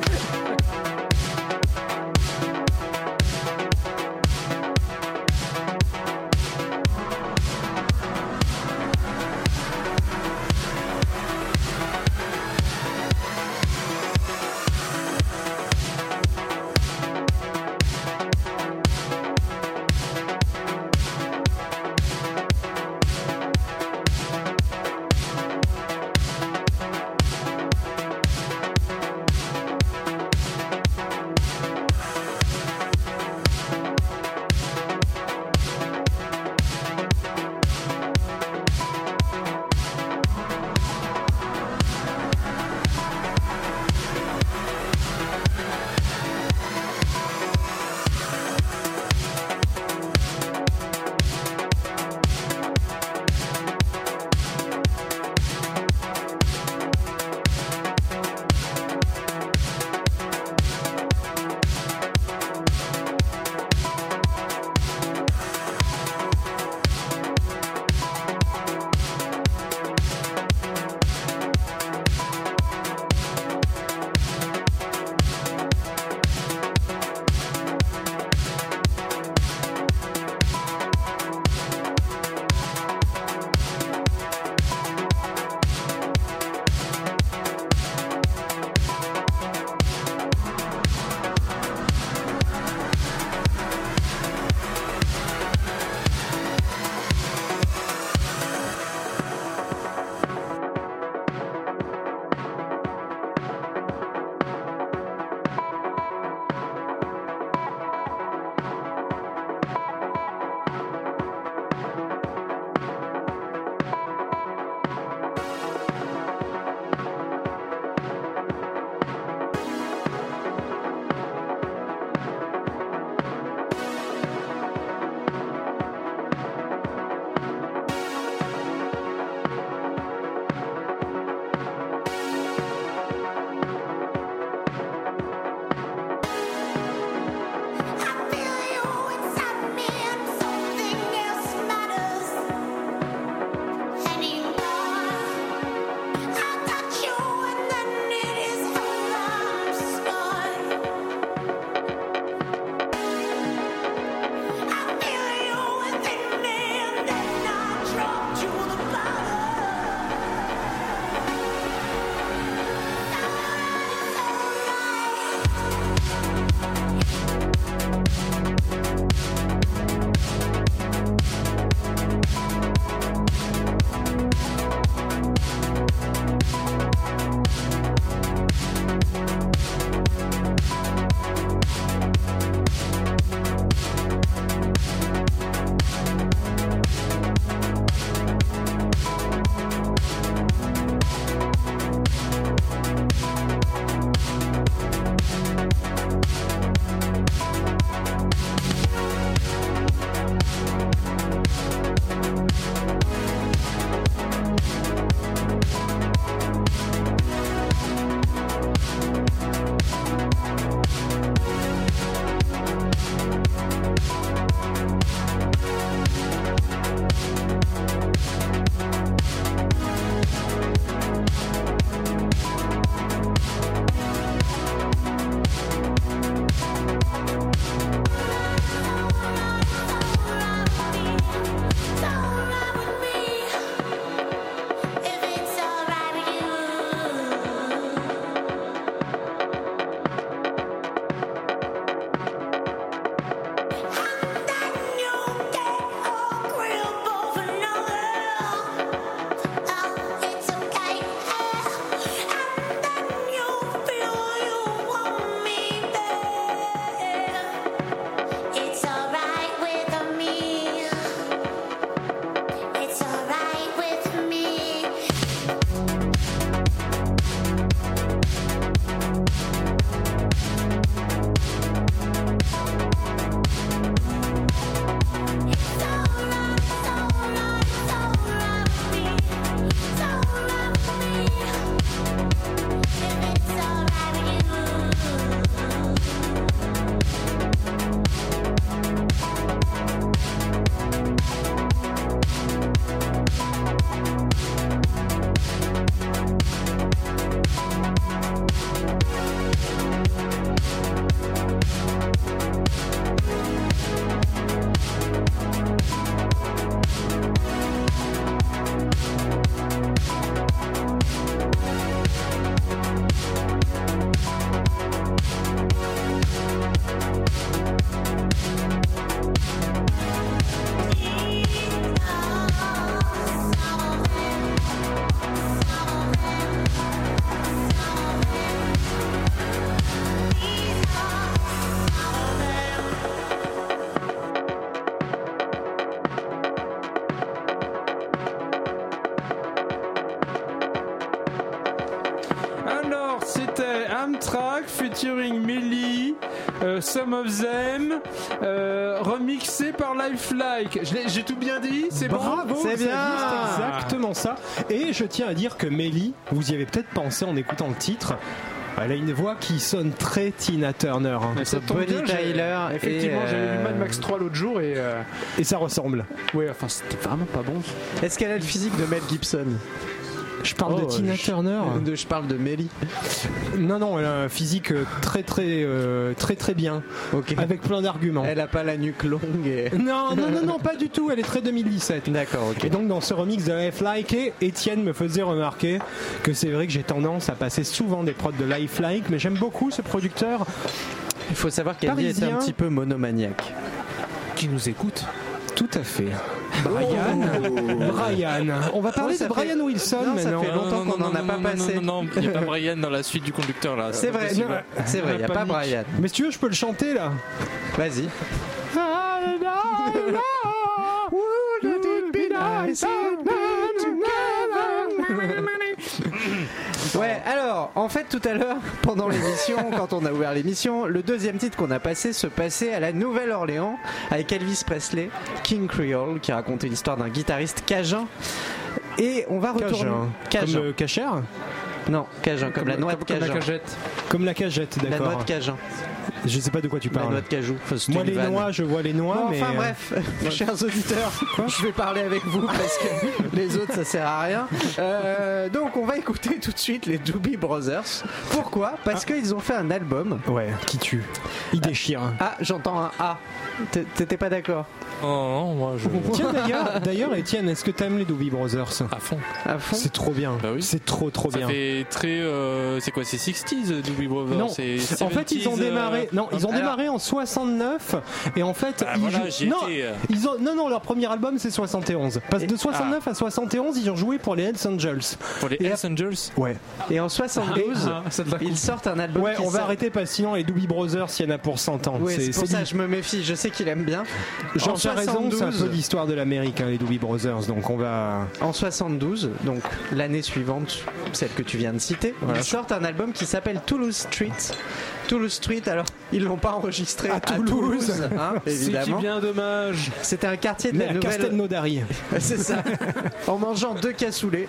Track featuring Melly, euh, Some of Them, euh, remixé par Lifelike. J'ai tout bien dit C'est bon Bravo, c'est bien. exactement ça. Et je tiens à dire que Melly, vous y avez peut-être pensé en écoutant le titre. Elle a une voix qui sonne très Tina Turner. hein. Ça tombe Bonnie bien, j'ai- Tyler Effectivement, j'avais euh, vu Mad Max 3 l'autre jour et. euh, Et ça ressemble. ouais, enfin, c'était vraiment pas bon. Est-ce qu'elle a le physique de Mel Gibson? Je parle Oh, de Tina je- Turner. de, Je parle de Melly. Non, non, elle a un physique euh, très, très, euh, très, très bien. Ok. Avec plein d'arguments. Elle a pas la nuque longue et. Non, non, non, non, pas du tout. Elle est très 2017. D'accord, ok. Et donc dans ce remix de Lifelike, et Étienne me faisait remarquer que c'est vrai que j'ai tendance à passer souvent des prods de Lifelike, mais j'aime beaucoup ce producteur. Il faut savoir qu'Andy est un petit peu monomaniaque. Qui nous écoute Tout à fait. Brian, Brian. On va parler Oh, de Brian fait- Wilson Non, ça fait longtemps qu'on n'en a pas non, passé. Non, non, non, il n'y a pas Brian dans la suite du conducteur là. C'est vrai, c'est vrai, il n'y a pas. Brian. Mais si tu veux, je peux le chanter là. Vas-y. Ouais, alors, en fait, tout à l'heure, pendant l'émission, quand on a ouvert l'émission, le deuxième titre qu'on a passé se passait à la Nouvelle-Orléans avec Elvis Presley, King Creole, qui racontait l'histoire d'un guitariste cajun. Et on va retourner. Cajun. Comme le cachère? Non, cajun, comme, la noix de comme la cajun. cagette. Comme la cagette, La noix d'accord. de cajun. Je sais pas de quoi tu La parles. noix de cajou. Enfin, Moi les vanne. noix, je vois les noix, Bon, mais enfin euh, bref, chers auditeurs, je vais parler avec vous parce que les autres ça sert à rien. Euh, donc on va écouter tout de suite les Doobie Brothers. Pourquoi? Parce qu'ils ont fait un album. ouais, qui tue. Il déchire. Ah, j'entends un A. T'étais pas d'accord Oh, non, moi je. Tiens d'ailleurs, d'ailleurs Étienne, est-ce que t'aimes les Doobie Brothers? À fond. à fond? C'est trop bien. Bah oui. C'est trop trop Ça bien. fait très. euh, c'est quoi C'est 60s, Doobie Brothers Non, c'est en fait ils ont 70s, démarré. Non, ils ont alors- démarré en 69 et en fait Ah, ils voilà, jouent- non, euh. ils ont non non leur premier album c'est 71. Parce que de 69 à 71 ils ont joué pour les Hells Angels. Pour les Et Hells Angels Ouais. Et en 72, Ah, la ils sortent un album. Ouais, on va arrêter sinon les Doobie Brothers il y en a pour 100 ans. C'est pour ça je me méfie. Je sais qu'il aime bien. Jean En a raison, c'est un peu 72, l'histoire de l'Amérique, hein, les Doobie Brothers, donc on va. En 72, donc l'année suivante, celle que tu viens de citer, ils sortent un album qui s'appelle Toulouse Street. Toulouse Street, alors ils l'ont pas enregistré à, Toulouse. hein, C'est qui évidemment. bien dommage. C'était un quartier de Mais la nouvelle. Castelnaudary. C'est ça. en mangeant deux cassoulets.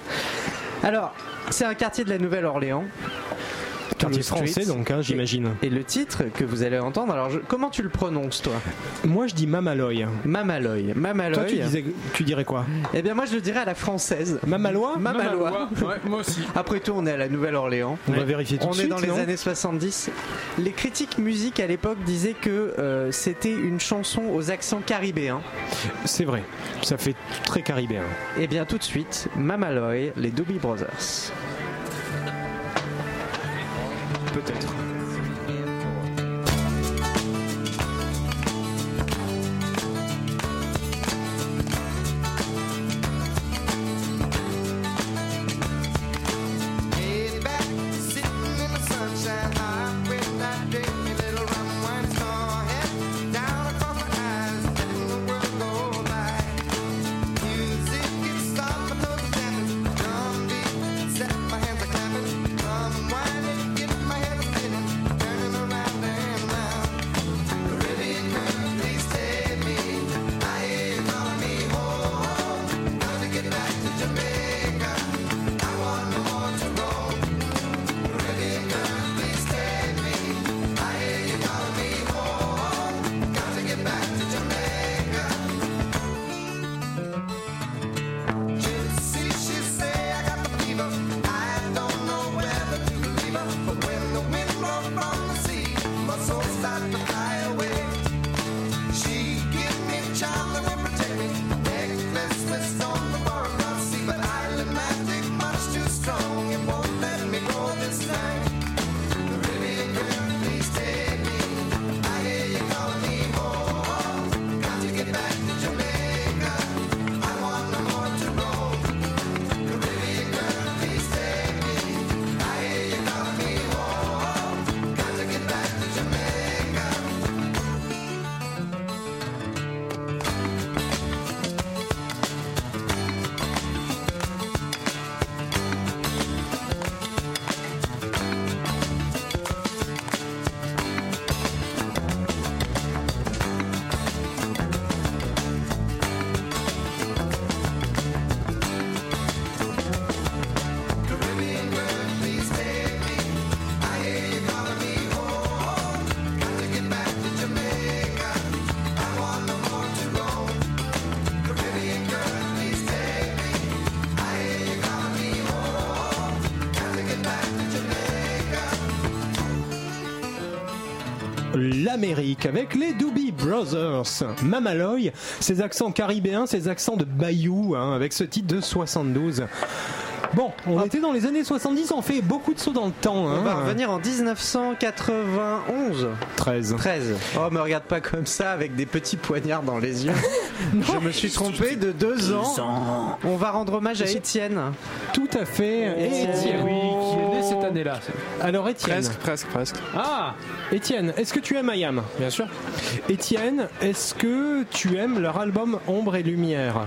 Alors, c'est un quartier de la Nouvelle-Orléans. Quartier Toulouse français, Street. donc, hein, j'imagine. Et le titre que vous allez entendre, alors je- comment tu le prononces toi? Moi je dis Mamaloy. Mamaloy. Toi Mamaloy. tu, disais, tu dirais quoi? Eh bien moi je le dirais à la française. Mamalois Mamalois. Ouais, moi aussi. Après tout, on est à la Nouvelle-Orléans. On va vérifier tout On de est suite. dans les années 70. Les critiques musique à l'époque disaient que euh, c'était une chanson aux accents caribéens. C'est vrai, ça fait très caribéen. Et bien tout de suite, Mamaloy, les Doobie Brothers. Peut-être. l'Amérique avec les Doobie Brothers. Mamaloy, ses accents caribéens, ses accents de Bayou, hein, avec ce titre de 72. Bon, on était dans les années 70, on fait beaucoup de sauts dans le temps. On va Hein. revenir en 1991. 13. 13. Oh, me regarde pas comme ça avec des petits poignards dans les yeux. Je me suis trompé de deux ans. On va rendre hommage à Étienne. Tout à fait. Étienne. Oui, qui est né cette année-là. Alors Étienne. Presque, presque, presque. Ah, Étienne, est-ce que tu aimes Ayam? Bien sûr. Étienne, est-ce que tu aimes leur album Ombre et Lumière?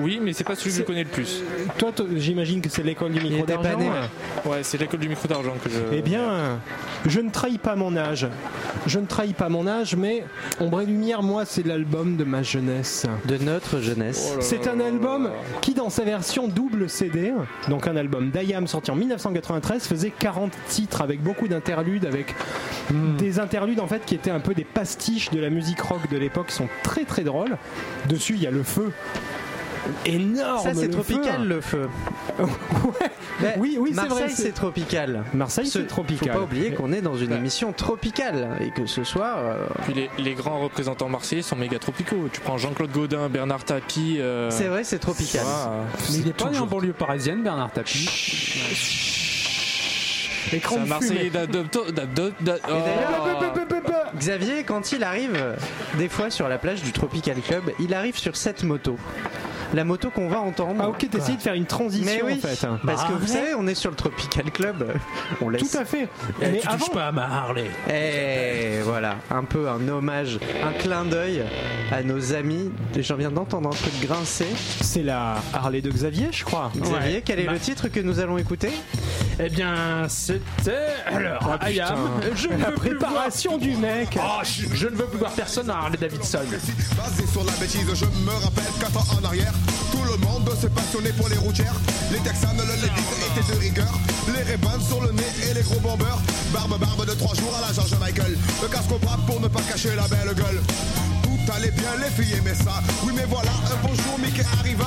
Oui, mais c'est pas celui que je connais le plus. Toi, j'imagine que c'est l'école du micro d'argent. hein. Ouais, c'est l'école du micro d'argent que je. Eh bien, je ne trahis pas mon âge. Je ne trahis pas mon âge, mais Ombre et Lumière, moi, c'est l'album de ma jeunesse. De notre jeunesse. C'est un album qui, dans sa version double CD, donc un album d'Ayam sorti en 1993, faisait 40 titres avec beaucoup d'interludes, avec des interludes en fait qui étaient un peu des pastiches de la musique rock de l'époque, qui sont très très drôles. Dessus, il y a le feu. Énorme! Ça, c'est tropical feu. le feu. Ouais. Mais Oui, oui, c'est vrai. Marseille, c'est- tropical. Marseille, Ce- c'est tropical. Faut pas oublier qu'on est dans une émission tropicale et que ce soir. euh, Puis les, les grands représentants marseillais sont méga tropicaux. Tu prends Jean-Claude Gaudin, Bernard Tapie. euh, C'est vrai, c'est tropical. voilà. Mais il est pas né en banlieue parisienne, Bernard Tapie. Écran C'est un de Marseillais Oh. Xavier, quand il arrive, des fois sur la plage du Tropical Club, il arrive sur cette moto. La moto qu'on va entendre. Ah ok, t'essayes de faire une transition Mais oui, en fait. parce que Bah, vous savez, on est sur le Tropical Club. On laisse. Tout à fait. Eh, Mais tu avant, touches pas à ma Harley. Et voilà, un peu un hommage, un clin d'œil à nos amis. J'en viens d'entendre un truc grincer. c'est la Harley de Xavier, je crois. Xavier, Ouais. quel est Bah. le titre que nous allons écouter? Eh bien, c'était. Alors, Ayam, je ne La veux plus voir. préparation du mec. Oh, je, je ne veux plus voir personne à Harley Davidson. Basé sur la bêtise, je me rappelle qu'un ans en arrière, tout le monde s'est passionné pour les routières. Les Texans, le Ladies étaient de rigueur. Les Ray-Bans sur le nez et les gros bombers. Barbe, barbe de trois jours à la George Michael. Le casque au bras pour ne pas cacher la belle gueule. Tout allait bien, les filles aimaient ça. Oui, mais voilà, un bonjour Mickey arriva?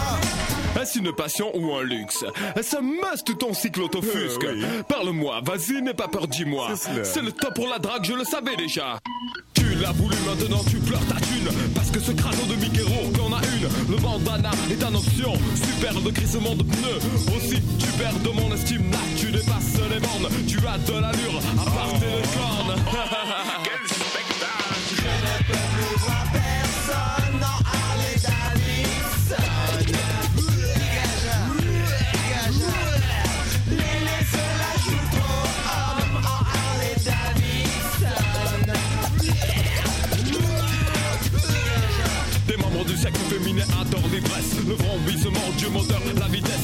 Est-ce une passion ou un luxe? Est-ce un must ton cycle autofusque? Parle-moi, vas-y, n'aie pas peur, dis-moi. C'est le top pour la drague, je le savais déjà. Tu l'as voulu, maintenant tu pleures ta thune. Parce que ce crâneau de Mickey Rourke en a une. Le bandana est en option. Super de crissement de pneus. Aussi, tu perds de mon estime. Là, tu dépasses les bornes. Tu as de l'allure à partir de cornes. adorent l'ivresse Le vrombissement du moteur, la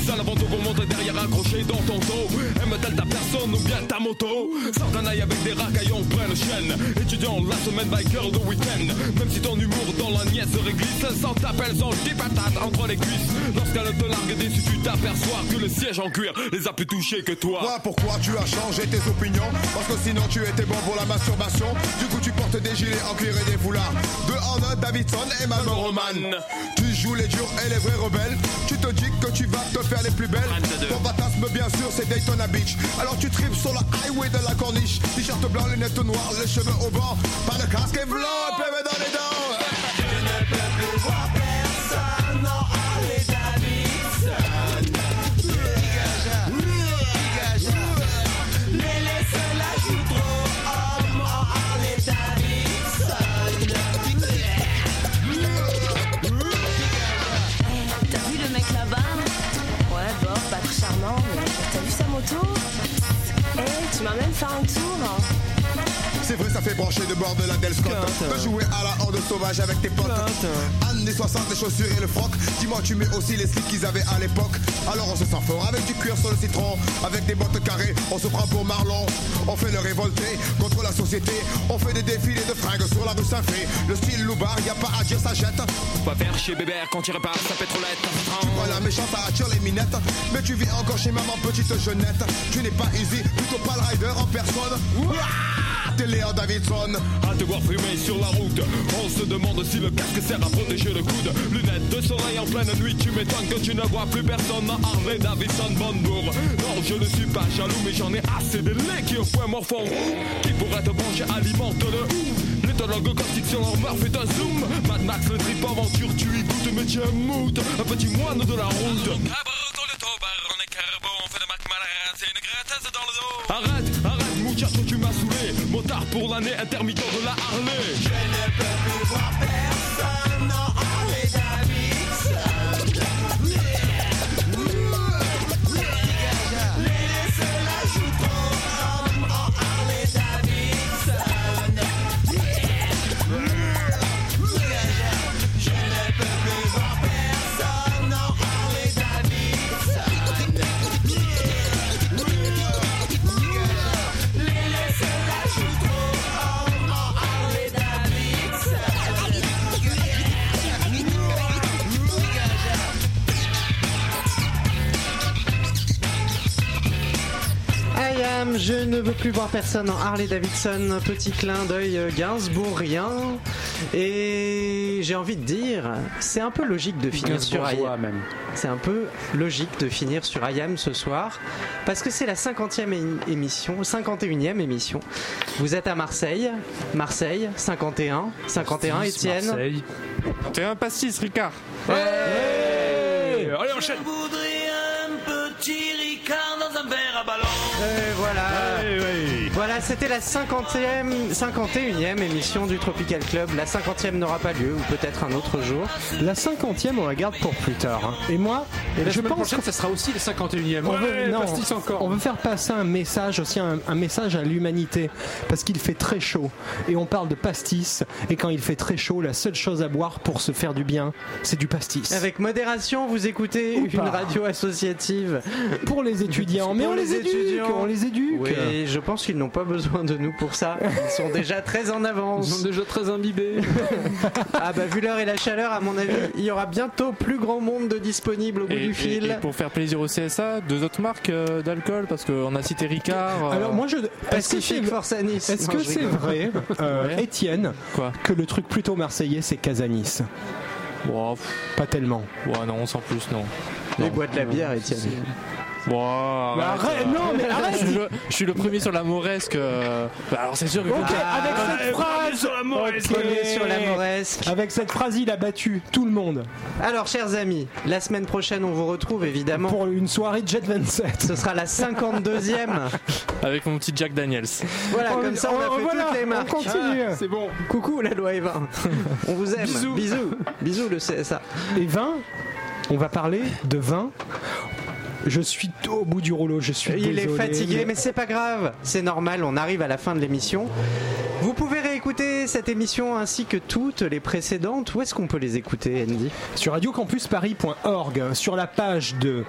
vitesse À l'avant pour monter derrière accroché dans ton dos Aime-t-elle ta personne ou bien ta moto? Sors un œil avec des racaillons pleine chaîne Étudiant la semaine biker le week-end Même si ton humour dans la niaiserie glisse Sans t'appelle son petit patate entre les cuisses Lorsqu'elle te largue déçu tu t'aperçois Que le siège en cuir les a plus touchés que toi Toi, pourquoi tu as changé tes opinions? Parce que sinon tu étais bon pour la masturbation. Du coup, tu portes des gilets en cuir et des foulards. De en un, Davidson et Marlboro Man. Tu joues les durs et les vrais rebelles. Tu te dis que tu plus belles. Ton fantasme, bien sûr, c'est Daytona Beach. Alors tu tripes sur la highway de la corniche. T-shirt blanc, lunettes noires, les cheveux au vent. Pas de casque et blanc, et PV dans les dents. Sa moto Eh, tu m'as même fait un tour. C'est vrai, ça fait brancher de bord de la Del Scott. De jouer à la horde sauvage avec tes potes. Années 60, les chaussures et le froc. Dis-moi, tu mets aussi les slips qu'ils avaient à l'époque. Alors on se sent fort avec du cuir sur le citron. Avec des bottes carrées, on se prend pour Marlon. On fait le révolté contre la société. On fait des défilés de fringues sur la rue Saint-Fé. Le style loupard, y a pas à dire, ça jette. Va faire chez Bébert quand tu répares sa pétrolette Voilà, méchant, ça attire les minettes. Mais tu vis encore chez maman, petite jeunette. Tu n'es pas easy, plutôt pas le rider en personne. Ouah, Davidson. À te voir fumer sur la route On se demande si le casque sert à protéger le coude Lunettes de soleil en pleine nuit Tu m'étonnes que tu ne vois plus personne Harley Davidson Bonbour Non je ne suis pas jaloux Mais j'en ai assez de lait qui au point morphont Qui pourrait te brancher alimente-le Méthodologue caustique sur leur meurtre, fait un zoom. Mad Max, le trip aventure, tu y goûtes, mais tu es mood. Un petit moine de la route. Pour l'année, intermittent de la Harley. Je ne peux plus voir plus voir personne en Harley Davidson. Petit clin d'œil euh, Gainsbourgien. Et j'ai envie de dire, c'est un peu logique de finir sur I Gainsbourgeois am. même. C'est un peu logique de finir sur I am ce soir. Parce que c'est la 50e é- émission, 51e émission. Vous êtes à Marseille. Marseille, 51. 51, Étienne. Marseille. T'es un pastis, Ricard. Allez, enchaîne. Je voudrais un petit Ricard dans un verre à ballon. Et voilà. Voilà, c'était la 50e, 51e émission du Tropical Club. La 50e n'aura pas lieu, ou peut-être un autre jour. La 50e, on la garde pour plus tard. hein. Et moi, Et la je semaine pense prochaine, ça sera aussi le 51e. On veut, non, pastis encore. on veut faire passer un message aussi, un, un message à l'humanité, parce qu'il fait très chaud et on parle de pastis. Et quand il fait très chaud, la seule chose à boire pour se faire du bien, c'est du pastis. Avec modération, vous écoutez Ou une pas. radio associative. Pour les étudiants, mais Pour on les, éduque, étudiants. on les éduque. Oui, je pense qu'ils n'ont pas besoin de nous pour ça. Ils sont déjà très en Ils avance. sont déjà très imbibés. Ah bah vu l'heure et la chaleur, à mon avis, il y aura bientôt plus grand monde de disponible au bout Et, du et- fil. et pour faire plaisir au CSA, deux autres marques euh, d'alcool, parce qu'on a cité Ricard. euh, Alors moi, je, c'est Force à Nice. est-ce que c'est vrai, euh, Ouais. Étienne, Quoi que le truc plutôt marseillais, c'est Casanis Bon, pff, Pas tellement. ouais, non, sans plus, non. Il boit de la bière, Étienne. Bon, Mais arrête, non, mais arrête. je, suis le, je suis le premier sur la mauresque. euh, bah alors c'est sûr que. Ok, Ah, avec cette phrase, Ok. Premier sur la Mauresque. Avec cette phrase, il a battu tout le monde Alors, chers amis, la semaine prochaine, on vous retrouve évidemment. pour une soirée Jet 27. Ce sera la 52e. Avec mon petit Jack Daniels. Voilà, comme ça, on a fait voilà, toutes les on marques. continue. Ah, c'est bon. Coucou la loi Eva. On vous aime. Bisous. Bisous. Bisous le CSA. Et vin, on va parler de vin. Je suis au bout du rouleau, je suis Il est fatigué, mais c'est pas grave. C'est normal, on arrive à la fin de l'émission. Vous pouvez réécouter cette émission ainsi que toutes les précédentes. Où est-ce qu'on peut les écouter, Andy? Sur radiocampusparis.org, sur la page de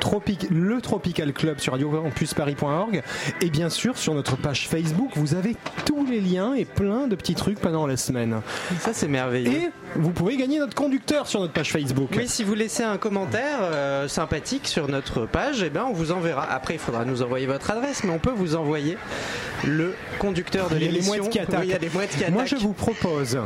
Tropic, le Tropical Club sur radiocampusparis.org et bien sûr sur notre page Facebook, vous avez tous les liens et plein de petits trucs pendant la semaine. Ça, c'est merveilleux. Et vous pouvez gagner notre conducteur sur notre page Facebook. Oui, si vous laissez un commentaire euh, sympathique sur notre page, eh ben, on vous enverra. Après, il faudra nous envoyer votre adresse, mais on peut vous envoyer le conducteur de Il y a les l'émission. mouettes qui Oui, attaquent. il y a des mouettes qui Moi, je vous propose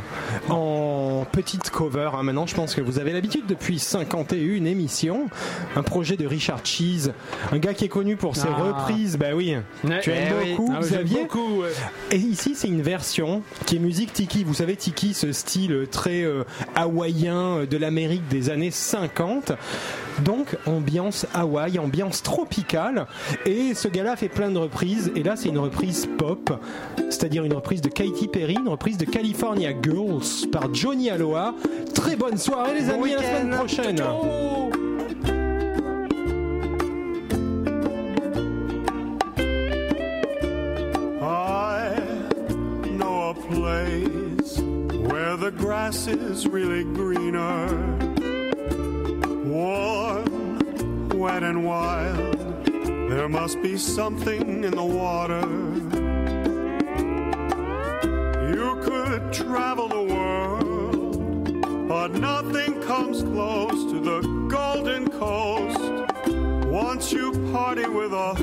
en petite cover. hein, maintenant, je pense que vous avez l'habitude depuis 51 émissions. Un projet de Richard Cheese, un gars qui est connu pour ses Ah. reprises. Bah oui, Ouais. tu aimes Eh oui. beaucoup, Ah, j'aime Xavier. beaucoup, ouais. Et ici, c'est une version qui est musique tiki. Vous savez, tiki, ce style très euh, hawaïen euh, de l'Amérique des années 50. Donc, ambiance Hawaï, ambiance tropicale. Et ce gars-là fait plein de reprises. Et là, c'est une reprise pop, c'est-à-dire une reprise de Katy Perry, une reprise de California Girls par Johnny Aloha. Très bonne soirée, les Bon amis, à la semaine prochaine. Grass is really greener, warm, wet, and wild. There must be something in the water. You could travel the world, but nothing comes close to the Golden Coast. Once you party with us,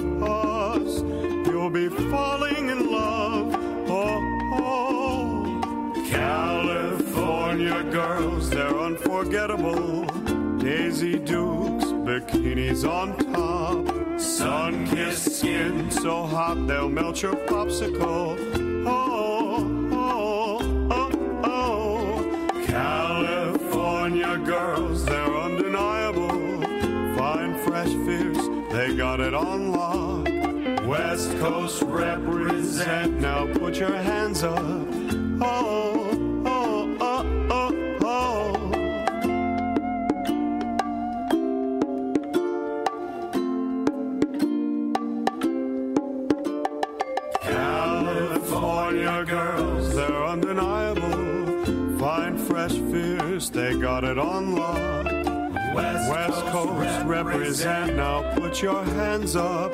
girls, they're unforgettable. Daisy Dukes, bikinis on top. Sun kissed skin so hot they'll melt your popsicle. Oh, oh, oh, oh. California girls, they're undeniable. Fine, fresh, fierce, they got it on lock. West Coast represent, now put your hands up. is and now put your hands up.